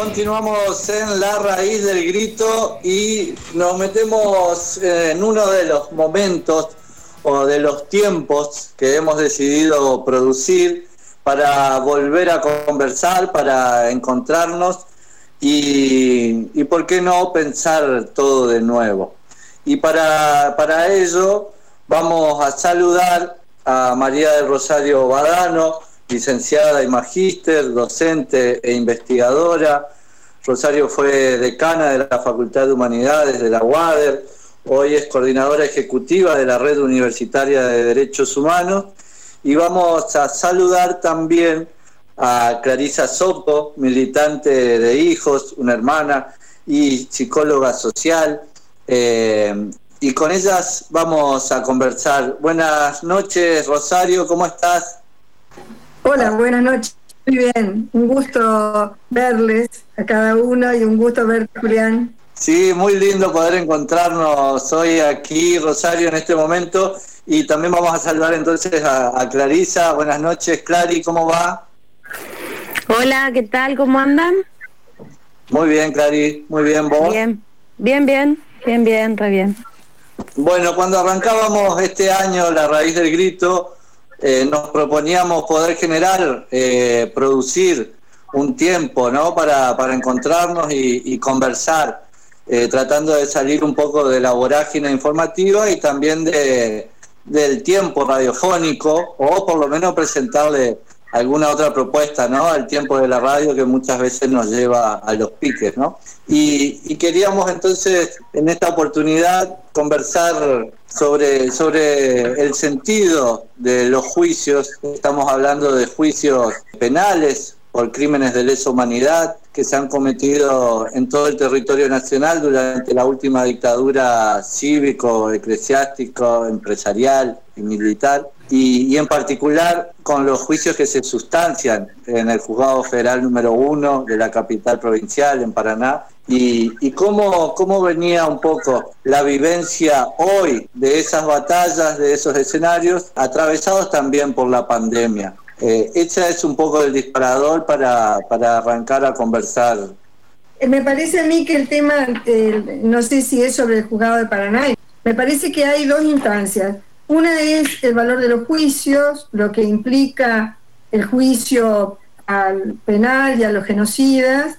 Continuamos en la raíz del grito y nos metemos en uno de los momentos o de los tiempos que hemos decidido producir para volver a conversar, para encontrarnos y, y por qué no pensar todo de nuevo. Y para, para ello vamos a saludar a María del Rosario Badano, licenciada y magíster, docente e investigadora. Rosario fue decana de la Facultad de Humanidades de la UADER, hoy es coordinadora ejecutiva de la Red Universitaria de Derechos Humanos y vamos a saludar también a Clarisa Sopo, militante de hijos, una hermana y psicóloga social. Eh, y con ellas vamos a conversar. Buenas noches, Rosario, ¿cómo estás? Hola, buenas noches. Muy bien, un gusto verles a cada uno y un gusto verte, Julián. Sí, muy lindo poder encontrarnos hoy aquí, Rosario, en este momento. Y también vamos a saludar entonces a, Clarisa. Buenas noches, Clary, ¿cómo va? Hola, ¿qué tal? ¿Cómo andan? Muy bien, Clary, muy bien, ¿vos? Bien, bien, bien, bien, bien, re bien. Bueno, cuando arrancábamos este año La Raíz del Grito, eh, nos proponíamos poder generar, eh, producir un tiempo ¿no? para, para encontrarnos y, conversar, eh, tratando de salir un poco de la vorágine informativa y también de, del tiempo radiofónico, o por lo menos presentarle alguna otra propuesta, ¿no? Al tiempo de la radio que muchas veces nos lleva a los piques, ¿no? Y, queríamos entonces en esta oportunidad conversar sobre, sobre el sentido de los juicios. Estamos hablando de juicios penales por crímenes de lesa humanidad que se han cometido en todo el territorio nacional durante la última dictadura cívico, eclesiástico, empresarial y militar y, en particular con los juicios que se sustancian en el juzgado federal número uno de la capital provincial en Paraná y, cómo, cómo venía un poco la vivencia hoy de esas batallas, de esos escenarios, atravesados también por la pandemia. Eh, ese es un poco el disparador para, para arrancar a conversar. Eh, me parece a mí que el tema, no sé si es sobre el juzgado de Paraná, me parece que hay dos instancias. Una es el valor de los juicios, lo que implica el juicio al penal y a los genocidas,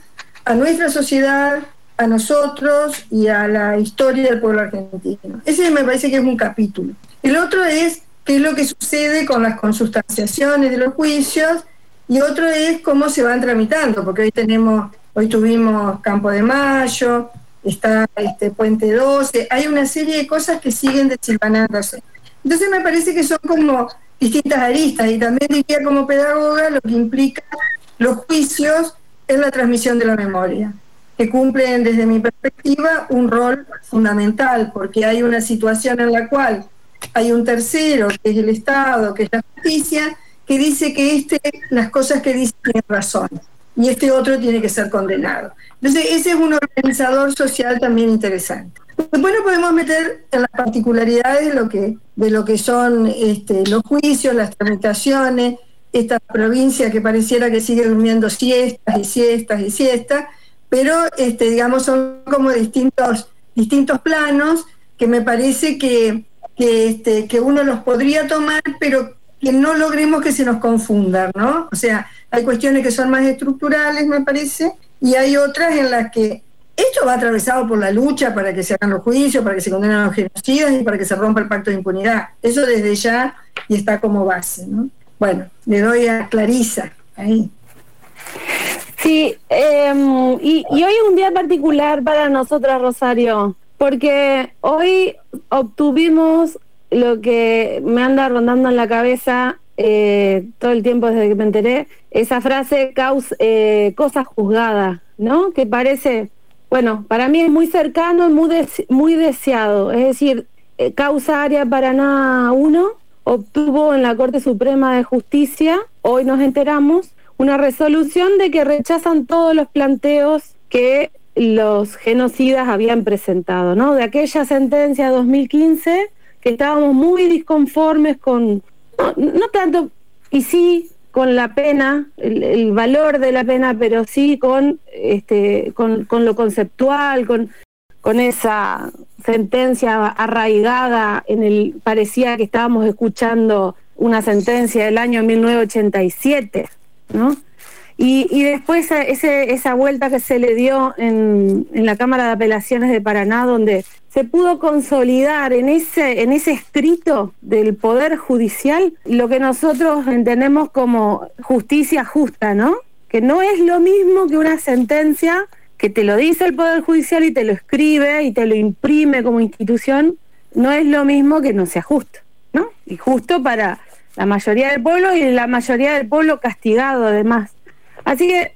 a nuestra sociedad, a nosotros y a la historia del pueblo argentino. Ese me parece que es un capítulo. El otro es qué es lo que sucede con las consustanciaciones de los juicios y otro es cómo se van tramitando, porque hoy tenemos, hoy tuvimos Campo de Mayo, está este Puente 12, hay una serie de cosas que siguen desilvanándose. Entonces me parece que son como distintas aristas y también diría como pedagoga lo que implica los juicios en la transmisión de la memoria, que cumplen desde mi perspectiva un rol fundamental, porque hay una situación en la cual hay un tercero, que es el Estado, que es la justicia, que dice que este, las cosas que dice tienen razón y este otro tiene que ser condenado. Entonces, ese es un organizador social también interesante. Después nos podemos meter en las particularidades de lo que, de lo que son este, los juicios, las tramitaciones, esta provincia que pareciera que sigue durmiendo siestas y siestas y siestas, pero este, digamos son como distintos, distintos planos que me parece que, que, este, que uno los podría tomar, pero que no logremos que se nos confundan, ¿no? O sea, hay cuestiones que son más estructurales, me parece, y hay otras en las que esto va atravesado por la lucha para que se hagan los juicios, para que se condenen a los genocidas y para que se rompa el pacto de impunidad. Eso desde ya y está como base. ¿no? Bueno, le doy a Clarisa ahí. Sí, em, y, hoy es un día particular para nosotras, Rosario, porque hoy obtuvimos lo que me anda rondando en la cabeza eh, todo el tiempo desde que me enteré, esa frase causa, eh, cosa juzgada, ¿no? Que parece bueno, para mí es muy cercano muy, muy deseado. Es decir, eh, causa área Paraná 1 obtuvo en la Corte Suprema de Justicia, hoy nos enteramos, una resolución de que rechazan todos los planteos que los genocidas habían presentado, ¿no? De aquella sentencia de 2015 que estábamos muy disconformes con, no, tanto, y sí, con la pena, el, valor de la pena, pero sí con, este, con, con lo conceptual, con, con esa sentencia arraigada en el, parecía que estábamos escuchando una sentencia del año 1987, ¿no? Y, y después ese, esa vuelta que se le dio en, en la Cámara de Apelaciones de Paraná, donde se pudo consolidar en ese, en ese escrito del Poder Judicial lo que nosotros entendemos como justicia justa, ¿no? Que no es lo mismo que una sentencia que te lo dice el Poder Judicial y te lo escribe y te lo imprime como institución, no es lo mismo que no sea justo, ¿no? Y justo para la mayoría del pueblo y la mayoría del pueblo castigado además. Así que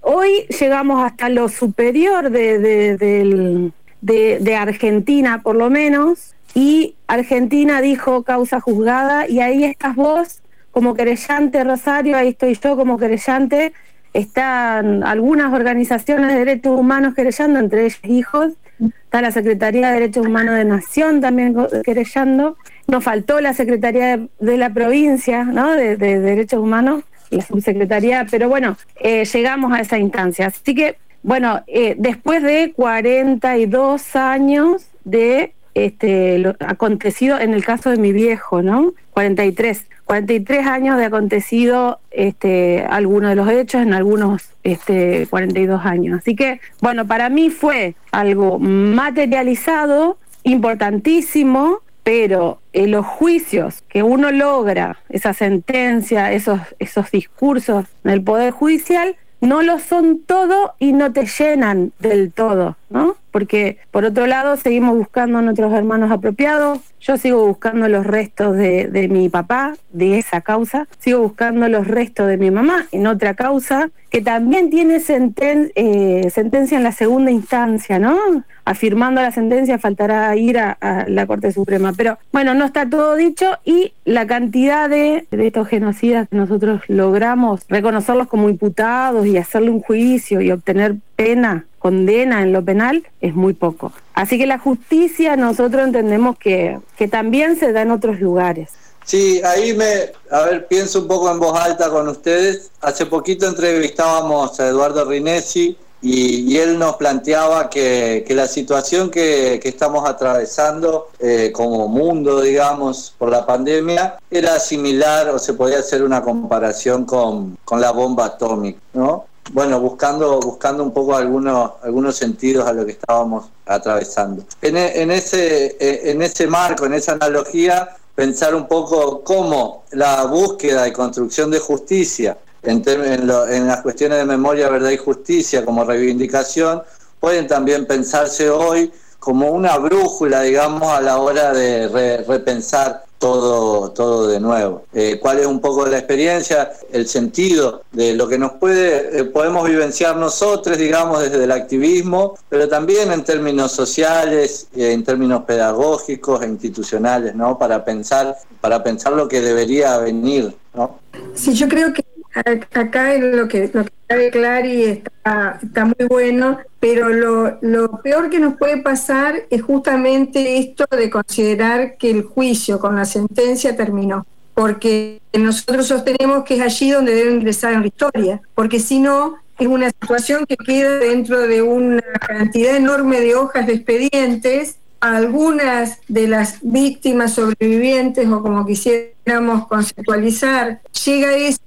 hoy llegamos hasta lo superior de, del de, Argentina por lo menos, y Argentina dijo causa juzgada y ahí estás vos como querellante, Rosario, ahí estoy yo como querellante, están algunas organizaciones de derechos humanos querellando, entre ellas hijos, está la Secretaría de Derechos Humanos de Nación también querellando, nos faltó la Secretaría de, la provincia ¿no? de, Derechos Humanos, la subsecretaría, pero bueno, eh, llegamos a esa instancia. Así que bueno, eh, después de 42 años de este, lo acontecido en el caso de mi viejo, ¿no? 43. 43 años de acontecido este, algunos de los hechos en algunos este, 42 años. Así que, bueno, para mí fue algo materializado, importantísimo, pero en los juicios que uno logra, esa sentencia, esos, esos discursos en el Poder Judicial, no lo son todo y no te llenan del todo, ¿no? Porque por otro lado seguimos buscando a nuestros hermanos apropiados, yo sigo buscando los restos de, mi papá, de esa causa, sigo buscando los restos de mi mamá en otra causa, que también tiene eh, sentencia en la segunda instancia, ¿no? Afirmando la sentencia faltará ir a, la Corte Suprema. Pero bueno, no está todo dicho y la cantidad de, de estos genocidas que nosotros logramos reconocerlos como imputados y hacerle un juicio y obtener pena, condena en lo penal, es muy poco. Así que la justicia nosotros entendemos que, que también se da en otros lugares. Sí, ahí me, a ver, pienso un poco en voz alta con ustedes. Hace poquito entrevistábamos a Eduardo Rinesi y, él nos planteaba que, la situación que, estamos atravesando eh, como mundo, digamos, por la pandemia, era similar o se podía hacer una comparación con, con la bomba atómica, ¿no? Bueno, buscando, buscando un poco algunos, algunos sentidos a lo que estábamos atravesando. En, en, ese, eh, en ese marco, en esa analogía, pensar un poco cómo la búsqueda y construcción de justicia en, en, las cuestiones de memoria, verdad y justicia como reivindicación pueden también pensarse hoy como una brújula, digamos, a la hora de repensar todo, todo de nuevo. Eh, ¿Cuál es un poco la experiencia, el sentido de lo que nos puede, eh, podemos vivenciar nosotros, digamos, desde el activismo, pero también en términos sociales, eh, en términos pedagógicos e institucionales, ¿no? Para pensar, para pensar lo que debería venir, ¿no? Sí, yo creo que acá lo que, lo que sabe Clary está, está muy bueno, pero lo, lo peor que nos puede pasar es justamente esto de considerar que el juicio con la sentencia terminó porque nosotros sostenemos que es allí donde debe ingresar en la historia, porque si no, es una situación que queda dentro de una cantidad enorme de hojas de expedientes. Algunas de las víctimas sobrevivientes, o como quisiéramos conceptualizar, llega eso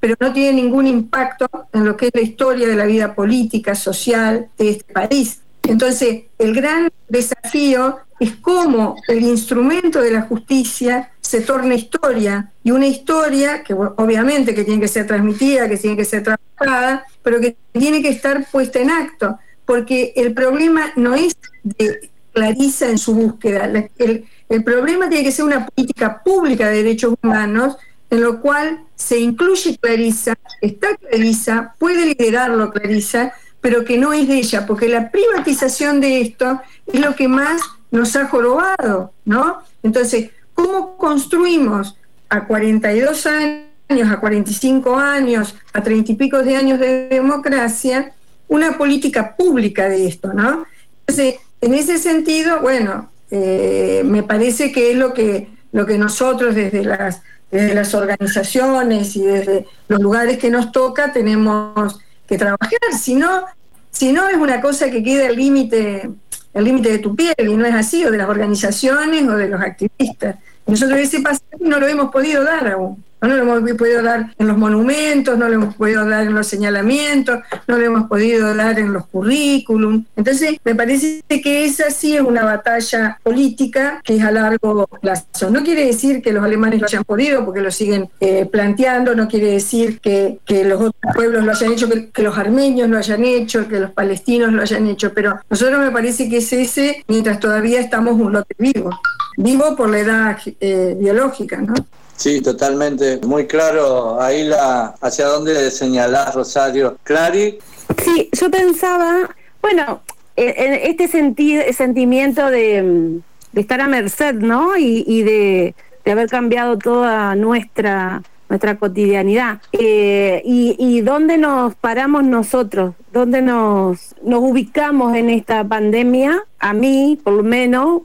pero no tiene ningún impacto en lo que es la historia de la vida política, social de este país. Entonces, el gran desafío es cómo el instrumento de la justicia se torna historia, y una historia que obviamente que tiene que ser transmitida, que tiene que ser trabajada, pero que tiene que estar puesta en acto, porque el problema no es de Clarisa en su búsqueda, el, el problema tiene que ser una política pública de derechos humanos en lo cual se incluye Clarisa, está Clarisa, puede liderarlo Clarisa, pero que no es de ella, porque la privatización de esto es lo que más nos ha jorobado, ¿no? Entonces, ¿cómo construimos a 42 años, a 45 años, a 30 y pico de años de democracia, una política pública de esto, ¿no? Entonces, en ese sentido, bueno, eh, me parece que es lo que, lo que nosotros desde las desde las organizaciones y desde los lugares que nos toca tenemos que trabajar, si no, es una cosa que queda al límite el límite de tu piel, y no es así, o de las organizaciones o de los activistas. Nosotros ese pasaje no lo hemos podido dar aún. No lo hemos podido dar en los monumentos, no lo hemos podido dar en los señalamientos, no lo hemos podido dar en los currículum. Entonces, me parece que esa sí es una batalla política que es a largo plazo. No quiere decir que los alemanes lo hayan podido, porque lo siguen eh, planteando, no quiere decir que, los otros pueblos lo hayan hecho, que, los armenios lo hayan hecho, que los palestinos lo hayan hecho, pero nosotros me parece que es ese mientras todavía estamos un lote vivo, vivo por la edad eh, biológica, ¿no? Sí, totalmente. Muy claro ahí la hacia dónde señalás, Rosario. Clary. Sí, yo pensaba, bueno, en este sentido, sentimiento de, estar a merced, ¿no? Y, de, haber cambiado toda nuestra nuestra cotidianidad. Eh, y, y dónde nos paramos nosotros, dónde nos, nos ubicamos en esta pandemia, a mí, por lo menos,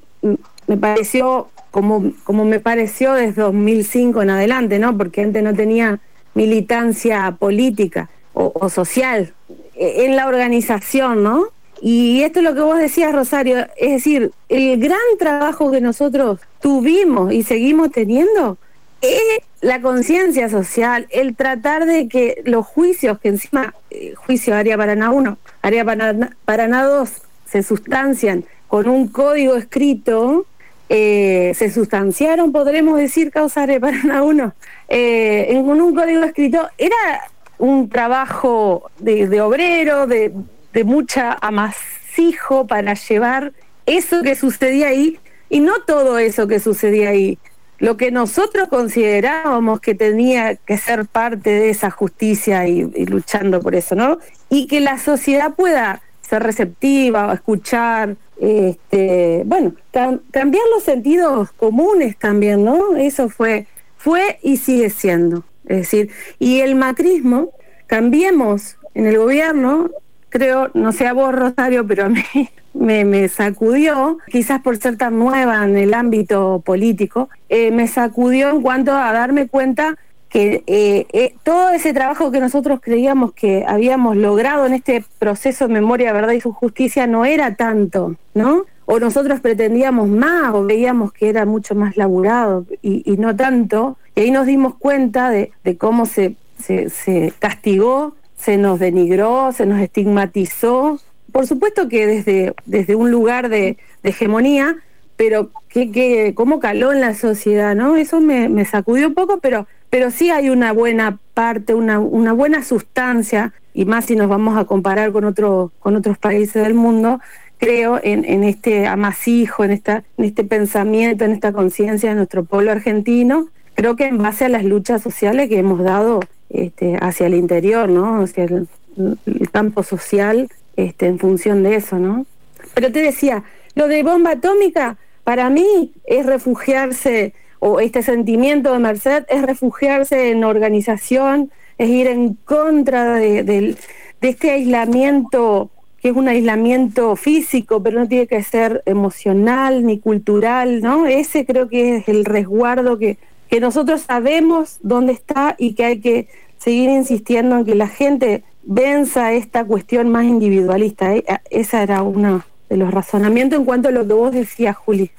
me pareció como, como me pareció desde 2005 en adelante, ¿no? Porque antes no tenía militancia política o, social e, en la organización, ¿no? Y esto es lo que vos decías, Rosario, es decir, el gran trabajo que nosotros tuvimos y seguimos teniendo es la conciencia social, el tratar de que los juicios, que encima, eh, juicio Área Paraná 1, Área Paraná 2, se sustancian con un código escrito eh, se sustanciaron, podremos decir, causas de Paraná 1, eh, en un código escrito. Era un trabajo de, obrero, de, de mucha amasijo para llevar eso que sucedía ahí y no todo eso que sucedía ahí. Lo que nosotros considerábamos que tenía que ser parte de esa justicia y, y luchando por eso, ¿no? Y que la sociedad pueda ser receptiva, escuchar, este, bueno, cambiar los sentidos comunes también, ¿no? Eso fue, fue y sigue siendo. Es decir, y el macrismo, cambiemos en el gobierno, creo, no sé a vos, Rosario, pero a mí me, me sacudió, quizás por ser tan nueva en el ámbito político, eh, me sacudió en cuanto a darme cuenta que eh, eh, todo ese trabajo que nosotros creíamos que habíamos logrado en este proceso de memoria, verdad y justicia no era tanto, ¿no? O nosotros pretendíamos más o veíamos que era mucho más laburado y, no tanto. Y ahí nos dimos cuenta de, cómo se, castigó, se nos denigró, se nos estigmatizó. Por supuesto que desde, desde un lugar de, hegemonía, pero que, que, cómo caló en la sociedad, ¿no? Eso me sacudió un poco, pero pero sí hay una buena parte, una, una buena sustancia, y más si nos vamos a comparar con, otro, con otros países del mundo, creo en, en este amasijo, en, esta, en este pensamiento, en esta conciencia de nuestro pueblo argentino, creo que en base a las luchas sociales que hemos dado este, hacia el interior, ¿no? hacia el, el campo social, este, en función de eso, ¿no? Pero te decía, lo de bomba atómica, para mí es refugiarse o este sentimiento de merced es refugiarse en organización, es ir en contra de, este aislamiento que es un aislamiento físico, pero no tiene que ser emocional ni cultural, ¿no? Ese creo que es el resguardo que, que nosotros sabemos dónde está y que hay que seguir insistiendo en que la gente venza esta cuestión más individualista. ¿eh? Ese era uno de los razonamientos en cuanto a lo que vos decías, Juli.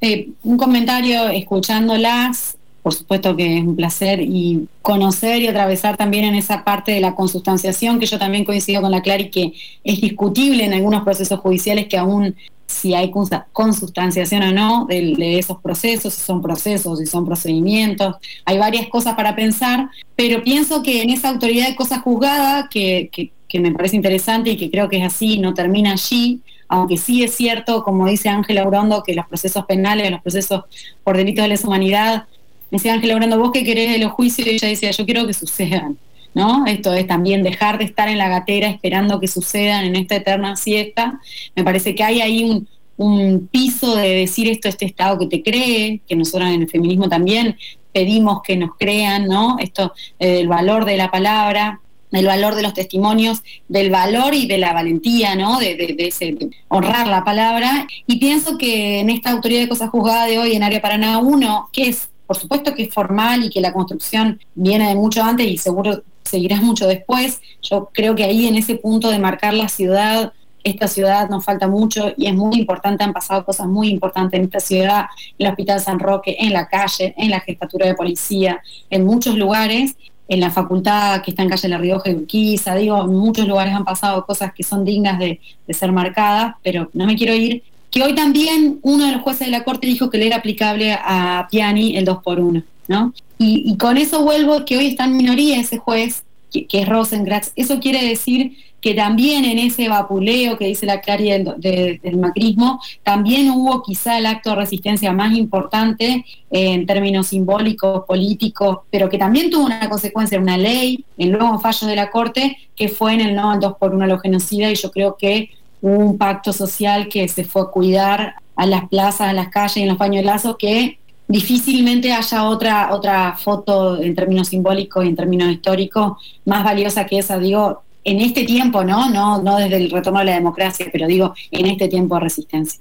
Eh, un comentario escuchándolas, por supuesto que es un placer, y conocer y atravesar también en esa parte de la consustanciación, que yo también coincido con la Clary, que es discutible en algunos procesos judiciales que aún si hay consustanciación o no de, esos procesos, si son procesos, si son procedimientos, hay varias cosas para pensar, pero pienso que en esa autoridad de cosas juzgadas, que, que me parece interesante y que creo que es así, no termina allí, aunque sí es cierto, como dice Ángela Orondo, que los procesos penales, los procesos por delitos de lesa humanidad, me decía Ángela Orondo, vos qué querés de los juicios, y ella decía, yo quiero que sucedan. ¿No? Esto es también dejar de estar en la gatera esperando que sucedan en esta eterna siesta. Me parece que hay ahí un, piso de decir esto, este Estado que te cree, que nosotros en el feminismo también pedimos que nos crean, ¿no? Esto, eh, el valor de la palabra, del valor de los testimonios, del valor y de la valentía, ¿no? De, honrar la palabra. Y pienso que en esta autoridad de cosas juzgadas de hoy en Área Paraná 1, que es por supuesto que es formal y que la construcción viene de mucho antes y seguro seguirá mucho después. Yo creo que ahí en ese punto de marcar la ciudad, esta ciudad nos falta mucho y es muy importante, han pasado cosas muy importantes en esta ciudad, en el Hospital San Roque, en la calle, en la Gestatura de Policía, en muchos lugares, en la facultad que está en calle La Rioja y Urquiza, digo, en muchos lugares han pasado cosas que son dignas de, ser marcadas, pero no me quiero ir que hoy también uno de los jueces de la Corte dijo que le era aplicable a Piani el 2 por 1 ¿no? Y, con eso vuelvo que hoy está en minoría ese juez, que, es Rosengratz. Eso quiere decir que también en ese vapuleo que dice la Clary del, macrismo, también hubo quizá el acto de resistencia más importante en términos simbólicos, políticos, pero que también tuvo una consecuencia, una ley, el nuevo fallo de la Corte, que fue en el no al 2 por 1 a los genocidas, y yo creo que un pacto social que se fue a cuidar a las plazas, a las calles en los pañuelazos que difícilmente haya otra otra foto en términos simbólicos y en términos históricos más valiosa que esa, digo, en este tiempo, ¿no? No, no desde el retorno a la democracia, pero digo, en este tiempo de resistencia.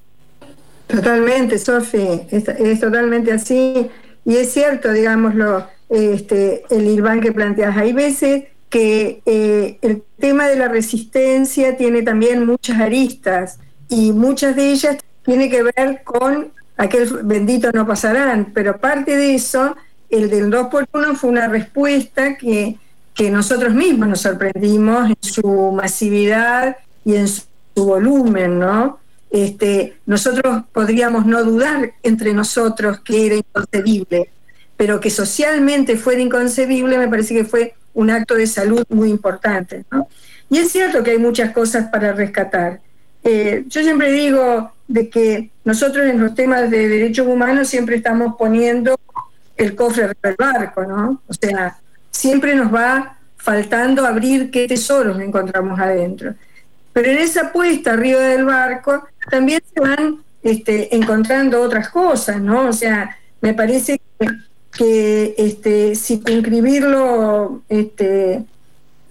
Totalmente, Sofi, es, totalmente así. Y es cierto, digámoslo, este, el Irván que planteas. Hay veces que eh, el tema de la resistencia tiene también muchas aristas y muchas de ellas tiene que ver con aquel bendito no pasarán, pero parte de eso, el del 2 por 1 fue una respuesta que, que nosotros mismos nos sorprendimos en su masividad y en su, volumen, ¿no? Este, nosotros podríamos no dudar entre nosotros que era inconcebible, pero que socialmente fuera inconcebible me parece que fue un acto de salud muy importante. Y es cierto que hay muchas cosas para rescatar. Eh, yo siempre digo de que nosotros en los temas de derechos humanos siempre estamos poniendo el cofre del barco, ¿no? O sea, siempre nos va faltando abrir qué tesoros encontramos adentro. Pero en esa puesta arriba del barco también se van este, encontrando otras cosas, ¿no? O sea, me parece que que este, circunscribirlo, este,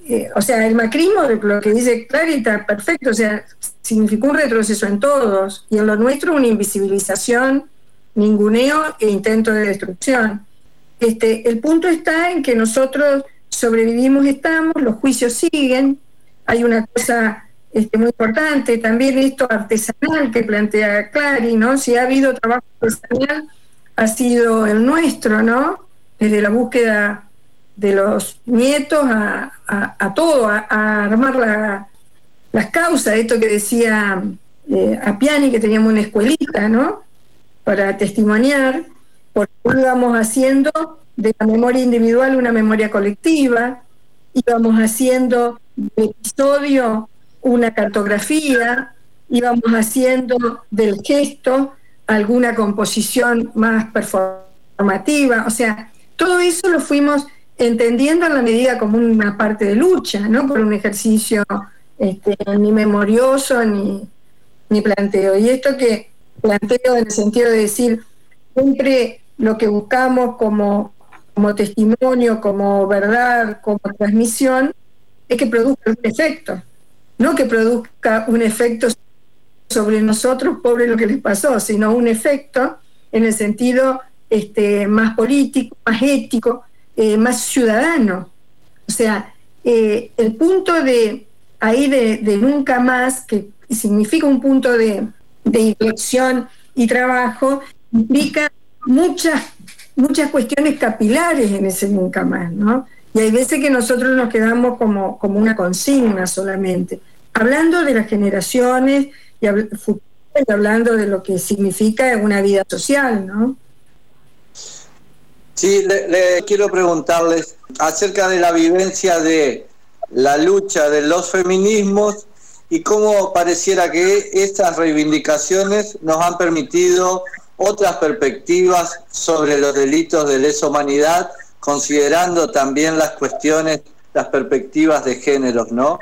eh, o sea, el macrismo, lo que dice Clarita, perfecto, o sea, significó un retroceso en todos, y en lo nuestro una invisibilización, ninguneo e intento de destrucción. Este, el punto está en que nosotros sobrevivimos, estamos, los juicios siguen, hay una cosa este, muy importante, también esto artesanal que plantea Clary, ¿no? Si ha habido trabajo artesanal ha sido el nuestro, ¿no? Desde la búsqueda de los nietos a, todo, a, armar las causas, esto que decía eh, Apiani, que teníamos una escuelita, ¿no? Para testimoniar, porque íbamos haciendo de la memoria individual una memoria colectiva, íbamos haciendo de episodio una cartografía, íbamos haciendo del gesto alguna composición más performativa, o sea, todo eso lo fuimos entendiendo en la medida como una parte de lucha, no por un ejercicio este, ni memorioso ni, ni planteo. Y esto que planteo en el sentido de decir, siempre lo que buscamos como, como testimonio, como verdad, como transmisión, es que produzca un efecto, no que produzca un efecto sobre nosotros, pobre lo que les pasó, sino un efecto en el sentido este, más político, más ético, eh, más ciudadano. O sea, eh, el punto de ahí de, nunca más, que significa un punto de, de inflexión y trabajo, implica muchas, muchas cuestiones capilares en ese nunca más, ¿no? Y hay veces que nosotros nos quedamos como, como una consigna solamente. Hablando de las generaciones, y hablando de lo que significa una vida social, ¿no? Sí, le, quiero preguntarles acerca de la vivencia de la lucha de los feminismos y cómo pareciera que estas reivindicaciones nos han permitido otras perspectivas sobre los delitos de lesa humanidad, considerando también las cuestiones, las perspectivas de géneros, ¿no?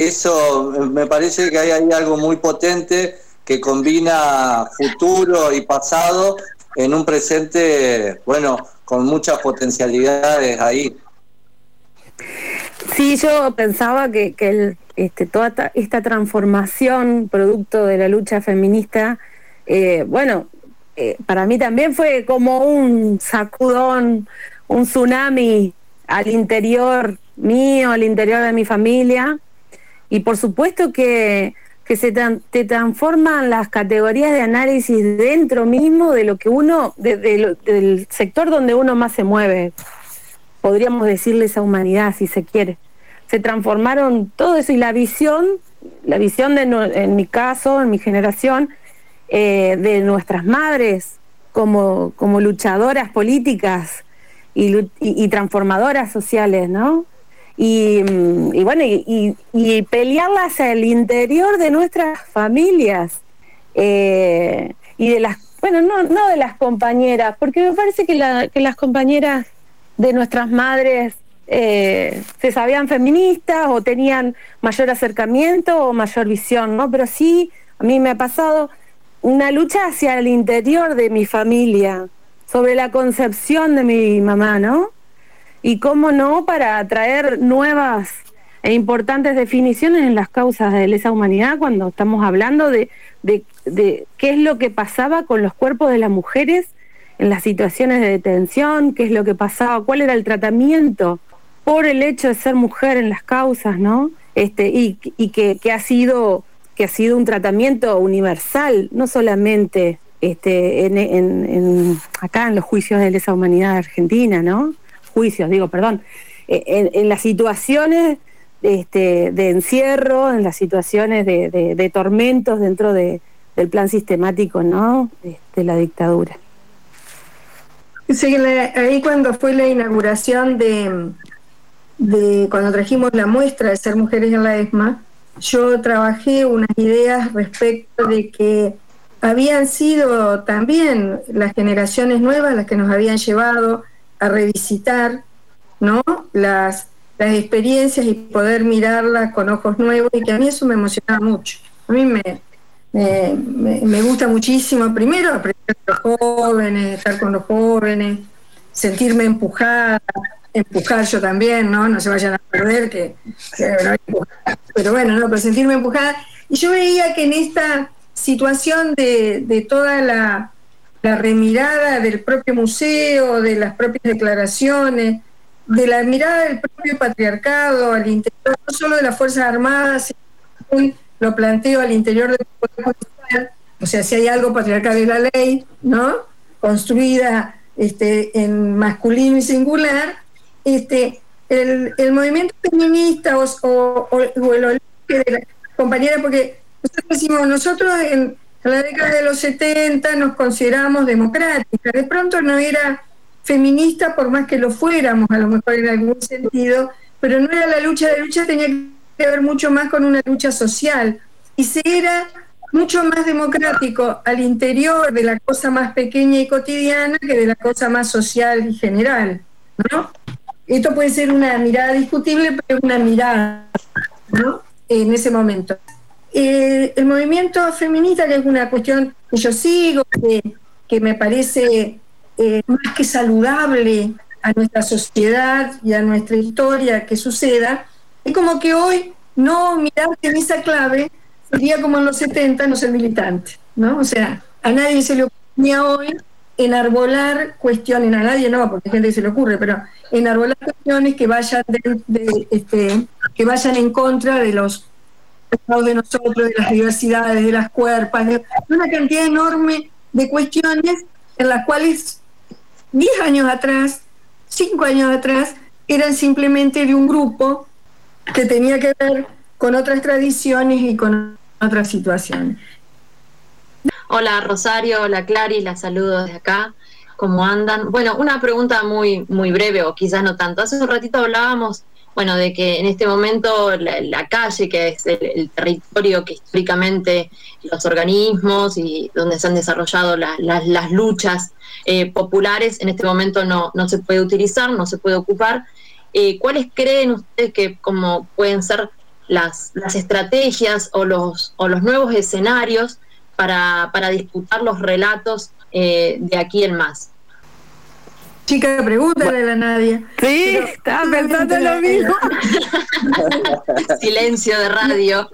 eso me parece que hay algo muy potente que combina futuro y pasado en un presente, bueno, con muchas potencialidades ahí. Sí, yo pensaba que, que este, toda esta, transformación producto de la lucha feminista, eh, bueno, eh, para mí también fue como un sacudón, un tsunami al interior mío, al interior de mi familia. Y por supuesto que, que se te transforman las categorías de análisis dentro mismo de lo que uno, del sector donde uno más se mueve. Podríamos decirle esa humanidad, si se quiere. Se transformaron todo eso y la visión, la visión de, en mi caso, en mi generación, eh, de nuestras madres como, como luchadoras políticas y, transformadoras sociales, ¿no? Y, mm, bueno, y, pelearlas al interior de nuestras familias eh, y de las, bueno, no, no de las compañeras, porque me parece que, las compañeras de nuestras madres eh, se sabían feministas o tenían mayor acercamiento o mayor visión, ¿no? Pero sí, a mí me ha pasado una lucha hacia el interior de mi familia, sobre la concepción de mi mamá, ¿no? Y cómo no, para traer nuevas e importantes definiciones en las causas de lesa humanidad cuando estamos hablando de, de, qué es lo que pasaba con los cuerpos de las mujeres en las situaciones de detención, qué es lo que pasaba, cuál era el tratamiento por el hecho de ser mujer en las causas, ¿no? Este, y, y que, que ha sido que ha sido un tratamiento universal, no solamente este, acá en los juicios de lesa humanidad argentina, ¿no? Juicios, digo, perdón. E, en, las situaciones este, de encierro, en las situaciones de, tormentos dentro del plan sistemático, ¿no? De, la dictadura. Sí, ahí cuando fue la inauguración de, de, cuando trajimos la muestra de ser mujeres en la ESMA, yo trabajé unas ideas respecto de que habían sido también las generaciones nuevas las que nos habían llevado a revisitar ¿no? las, las experiencias y poder mirarlas con ojos nuevos y que a mí eso me emocionaba mucho. A mí me, me, gusta muchísimo, primero, aprender con los jóvenes, estar con los jóvenes, sentirme empujada, empujar yo también, ¿no? No se vayan a perder, que, pero bueno, no, pero sentirme empujada. Y yo veía que en esta situación de, de toda la, la, remirada del propio museo, de las propias declaraciones, de la mirada del propio patriarcado al interior, no solo de las Fuerzas Armadas, sino lo planteo al interior del Poder Judicial, o sea, si hay algo patriarcal de la ley, ¿no? Construida este, en masculino y singular, este, el, el movimiento feminista o, o, el origen de la compañera, porque nosotros decimos, nosotros en, la década de los 70 nos consideramos democráticas, de pronto no era feminista por más que lo fuéramos, a lo mejor en algún sentido, pero no era la lucha, la lucha tenía que ver mucho más con una lucha social y se era mucho más democrático al interior de la cosa más pequeña y cotidiana que de la cosa más social y general, ¿no? Esto puede ser una mirada discutible, pero una mirada ¿no? en ese momento. Eh, el movimiento feminista, que es una cuestión que yo sigo, que, me parece eh, más que saludable a nuestra sociedad y a nuestra historia que suceda, es como que hoy no mirar en esa clave sería como en los 70 no ser militante, ¿no? O sea, a nadie se le ocurría hoy enarbolar cuestiones, a nadie no, porque hay gente que se le ocurre, pero enarbolar cuestiones que vayan de, este, que vayan en contra de los de nosotros, de las diversidades, de las cuerpas, de una cantidad enorme de cuestiones en las cuales 10 años atrás, 5 años atrás, eran simplemente de un grupo que tenía que ver con otras tradiciones y con otras situaciones. Hola Rosario, hola Clary, la saludo desde acá. ¿Cómo andan? Bueno, una pregunta muy, muy breve o quizás no tanto. Hace un ratito hablábamos, bueno, de que en este momento la, calle, que es el, territorio que históricamente los organismos y donde se han desarrollado las luchas eh, populares, en este momento no, se puede utilizar, no se puede ocupar. Eh, ¿Cuáles creen ustedes que como pueden ser las, las estrategias o los, o los nuevos escenarios para, disputar los relatos eh, de aquí en más. Chica, pregúntale a la Nadia. Sí, estaba pensando lo mismo. Silencio de radio.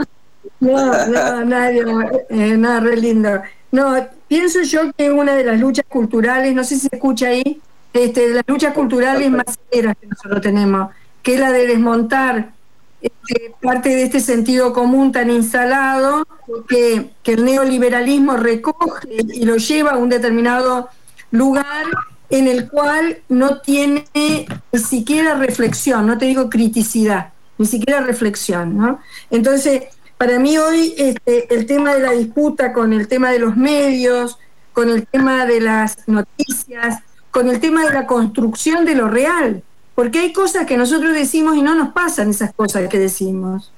No, no, Nadia, eh, nada, re lindo. No, pienso yo que una de las luchas culturales, no sé si se escucha ahí, este, de las luchas culturales más severas que nosotros tenemos, que es la de desmontar este, parte de este sentido común tan instalado que, que el neoliberalismo recoge y lo lleva a un determinado lugar en el cual no tiene ni siquiera reflexión, no te digo criticidad, ni siquiera reflexión, ¿no? Entonces, para mí hoy este, el tema de la disputa con el tema de los medios, con el tema de las noticias, con el tema de la construcción de lo real, porque hay cosas que nosotros decimos y no nos pasan esas cosas que decimos,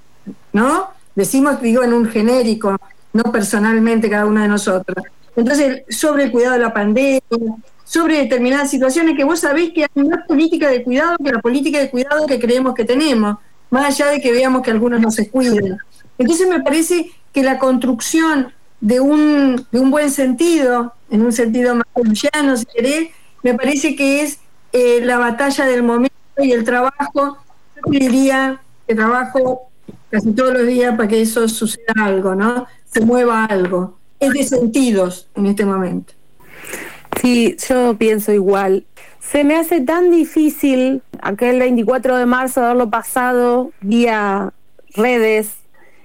¿no? Decimos, digo, en un genérico, no personalmente cada uno de nosotros. Entonces, sobre el cuidado de la pandemia, sobre determinadas situaciones que vos sabés que hay más política de cuidado que la política de cuidado que creemos que tenemos, más allá de que veamos que algunos no se cuiden. Entonces me parece que la construcción de un, de un buen sentido, en un sentido más llano, si querés, me parece que es eh, la batalla del momento y el trabajo, yo diría que trabajo casi todos los días para que eso suceda algo, ¿no? Se mueva algo. Es de sentidos en este momento. Sí, yo pienso igual. Se me hace tan difícil aquel 24 de marzo haberlo pasado vía redes,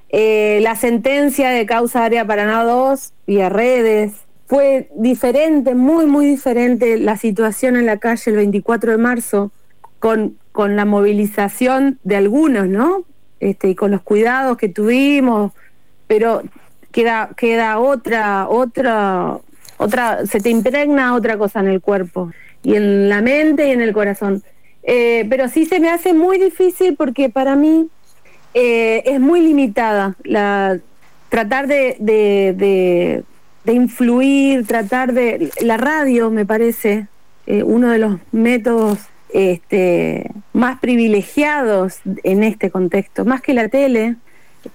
eh, la sentencia de causa área Paraná 2 vía redes. Fue diferente, muy, muy diferente la situación en la calle el 24 de marzo con, con la movilización de algunos, ¿no? Este, y con los cuidados que tuvimos, pero queda, queda otra, otra, otra, se te impregna otra cosa en el cuerpo y en la mente y en el corazón. Eh, pero sí se me hace muy difícil porque para mí eh, es muy limitada tratar de, de, influir, tratar de la radio me parece eh, uno de los métodos este, más privilegiados en este contexto, más que la tele,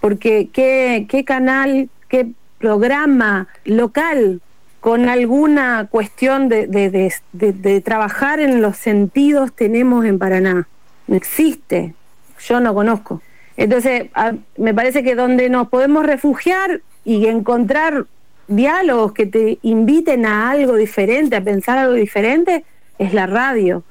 porque qué, qué canal, qué programa local con alguna cuestión de, de, trabajar en los sentidos tenemos en Paraná. No existe, yo no conozco. Entonces, me parece que donde nos podemos refugiar y encontrar diálogos que te inviten a algo diferente, a pensar algo diferente, es la radio.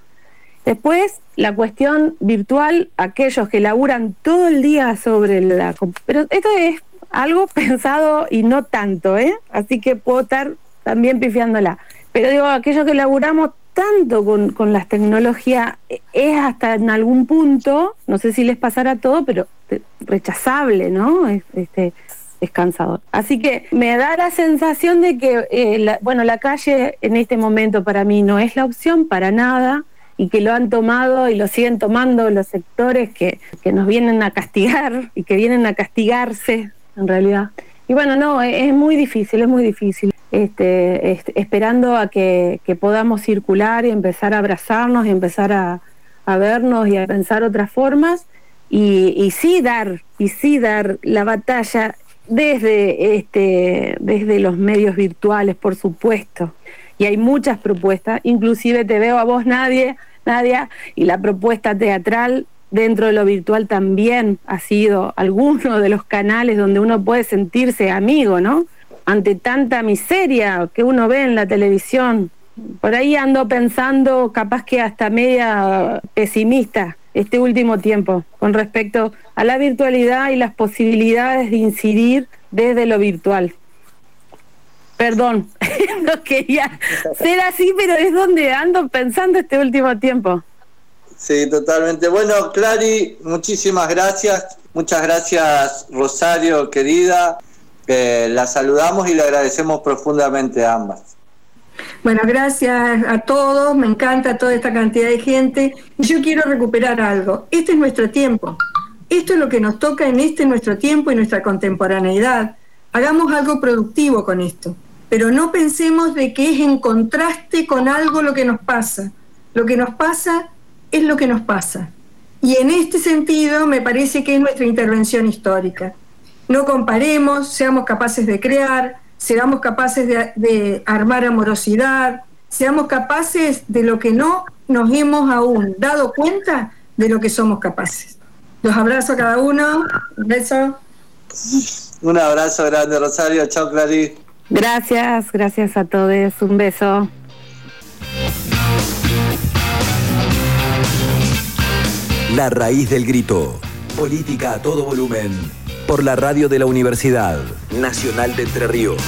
Después, la cuestión virtual, aquellos que laburan todo el día sobre la... Pero esto es algo pensado y no tanto, ¿eh? Así que puedo estar también pifiándola. Pero digo, aquellos que laburamos tanto con, con las tecnologías es hasta en algún punto, no sé si les pasará todo, pero rechazable, ¿no? Este, es cansador. Así que me da la sensación de que, eh, bueno, la calle en este momento para mí no es la opción para nada y que lo han tomado y lo siguen tomando los sectores que, que nos vienen a castigar y que vienen a castigarse en realidad. Y bueno, no, es muy difícil, es muy difícil este, esperando a que, podamos circular y empezar a abrazarnos y empezar a, vernos y a pensar otras formas y, y, sí dar y sí dar la batalla desde este desde los medios virtuales por supuesto. Y hay muchas propuestas inclusive te veo a vos nadie Nadia y la propuesta teatral dentro de lo virtual también ha sido alguno de los canales donde uno puede sentirse amigo no ante tanta miseria que uno ve en la televisión. Por ahí ando pensando, capaz que hasta media pesimista este último tiempo con respecto a la virtualidad y las posibilidades de incidir desde lo virtual. Perdón, no quería ser así, pero es donde ando pensando este último tiempo. Sí, totalmente. Bueno, Clary, muchísimas gracias. Muchas gracias, Rosario, querida la saludamos y le agradecemos profundamente a ambas. Bueno, gracias a todos, me encanta toda esta cantidad de gente. Yo quiero recuperar algo. Este es nuestro tiempo. Esto es lo que nos toca en este nuestro tiempo y nuestra contemporaneidad. Hagamos algo productivo con esto, pero no pensemos de que es en contraste con algo lo que nos pasa. Lo que nos pasa es lo que nos pasa. Y en este sentido me parece que es nuestra intervención histórica no comparemos, seamos capaces de crear, seamos capaces de, armar amorosidad, seamos capaces de lo que no nos hemos aún dado cuenta de lo que somos capaces. Los abrazo a cada uno, un beso. Un abrazo grande, Rosario. Chao, Clarín. Gracias, gracias a todos. Un beso. La raíz del grito. Política a todo volumen. Por la radio de la Universidad Nacional de Entre Ríos.